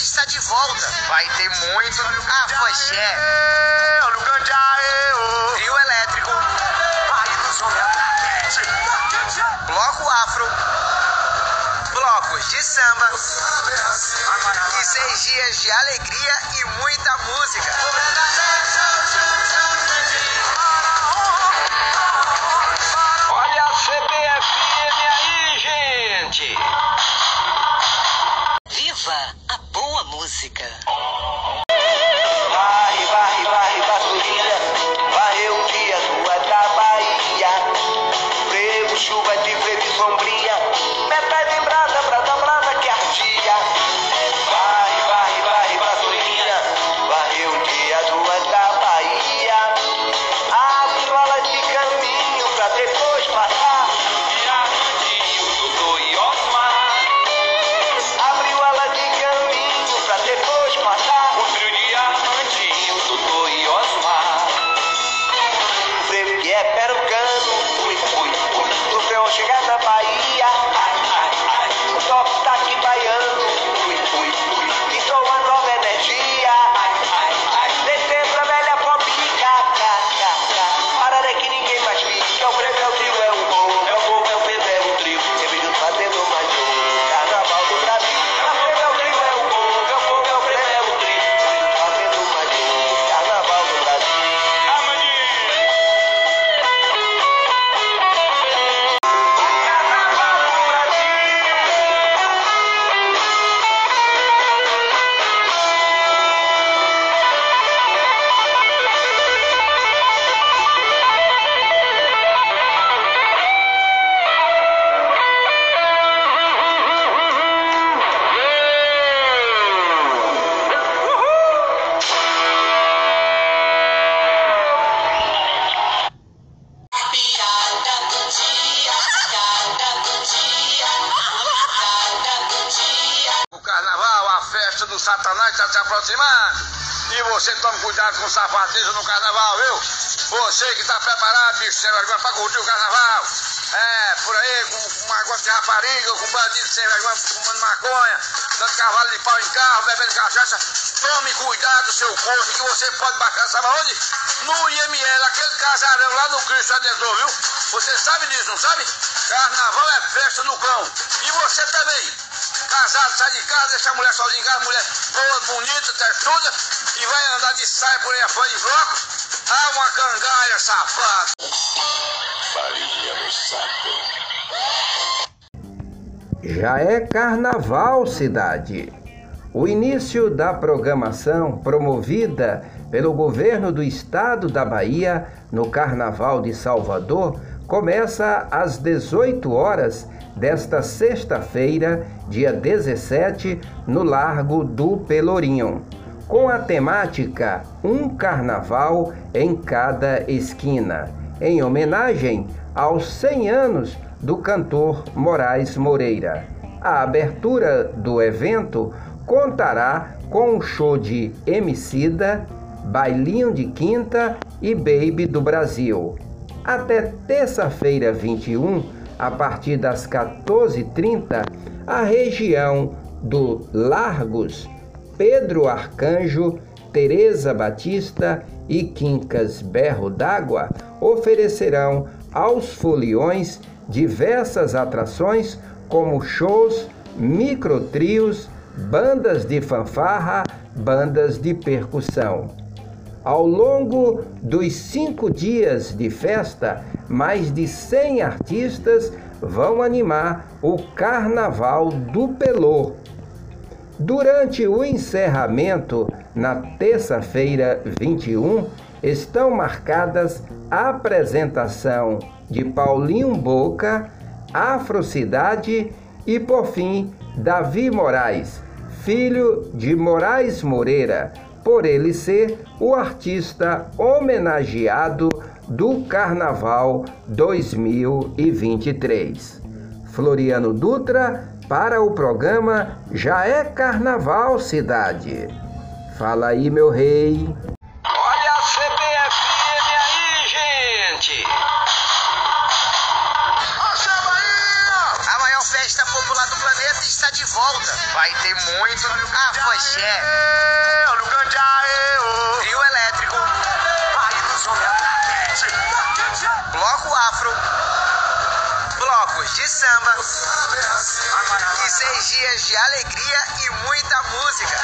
está de volta. Vai ter muito afoxé. Trio elétrico. Bloco afro. Blocos de samba. E seis dias de alegria e muita música. Chegar da do Satanás está se aproximando. E você tome cuidado com o safadeza no carnaval, viu? Você que está preparado, bicho, sem vergonha, para curtir o carnaval. É, por aí, com, com gota de rapariga, com bandido sem vergonha, fumando maconha, dando cavalo de pau em carro, bebendo cachaça. Tome cuidado do seu corpo, que você pode baixar, sabe aonde? No IML, aquele casarão lá no Cristo Redentor, viu? Você sabe disso, não sabe? Carnaval é festa no cão. E você também. Casado, sai de casa, deixa a mulher sozinha em casa, mulher boa, bonita, testuda, e vai andar de saia por aí afora de bloco. Ah, uma cangalha, safado. Já é carnaval, cidade. O início da programação promovida pelo governo do estado da Bahia no Carnaval de Salvador começa às 18 horas desta sexta-feira, dia 17, no Largo do Pelourinho, com a temática Um Carnaval em Cada Esquina, em homenagem aos 100 anos do cantor Moraes Moreira. A abertura do evento contará com um show de Emicida, Bailinho de Quinta e Baby do Brasil. Até terça-feira 21, a partir das 14h30, a região do Largos, Pedro Arcanjo, Teresa Batista e Quincas Berro d'Água oferecerão aos foliões diversas atrações como shows, microtrios, bandas de fanfarra, bandas de percussão. Ao longo dos cinco dias de festa, mais de 100 artistas vão animar o Carnaval do Pelô. Durante o encerramento, na terça-feira 21, estão marcadas a apresentação de Paulinho Boca, Afrocidade e, por fim, Davi Moraes, filho de Moraes Moreira, por ele ser o artista homenageado do Carnaval 2023. Floriano Dutra para o programa Já é Carnaval Cidade. Fala aí, meu rei. Festa popular do planeta está de volta. Vai ter muito afoxé. Olha o canjaê, ô. Trio elétrico, bloco afro, blocos de samba e seis dias de alegria e muita música.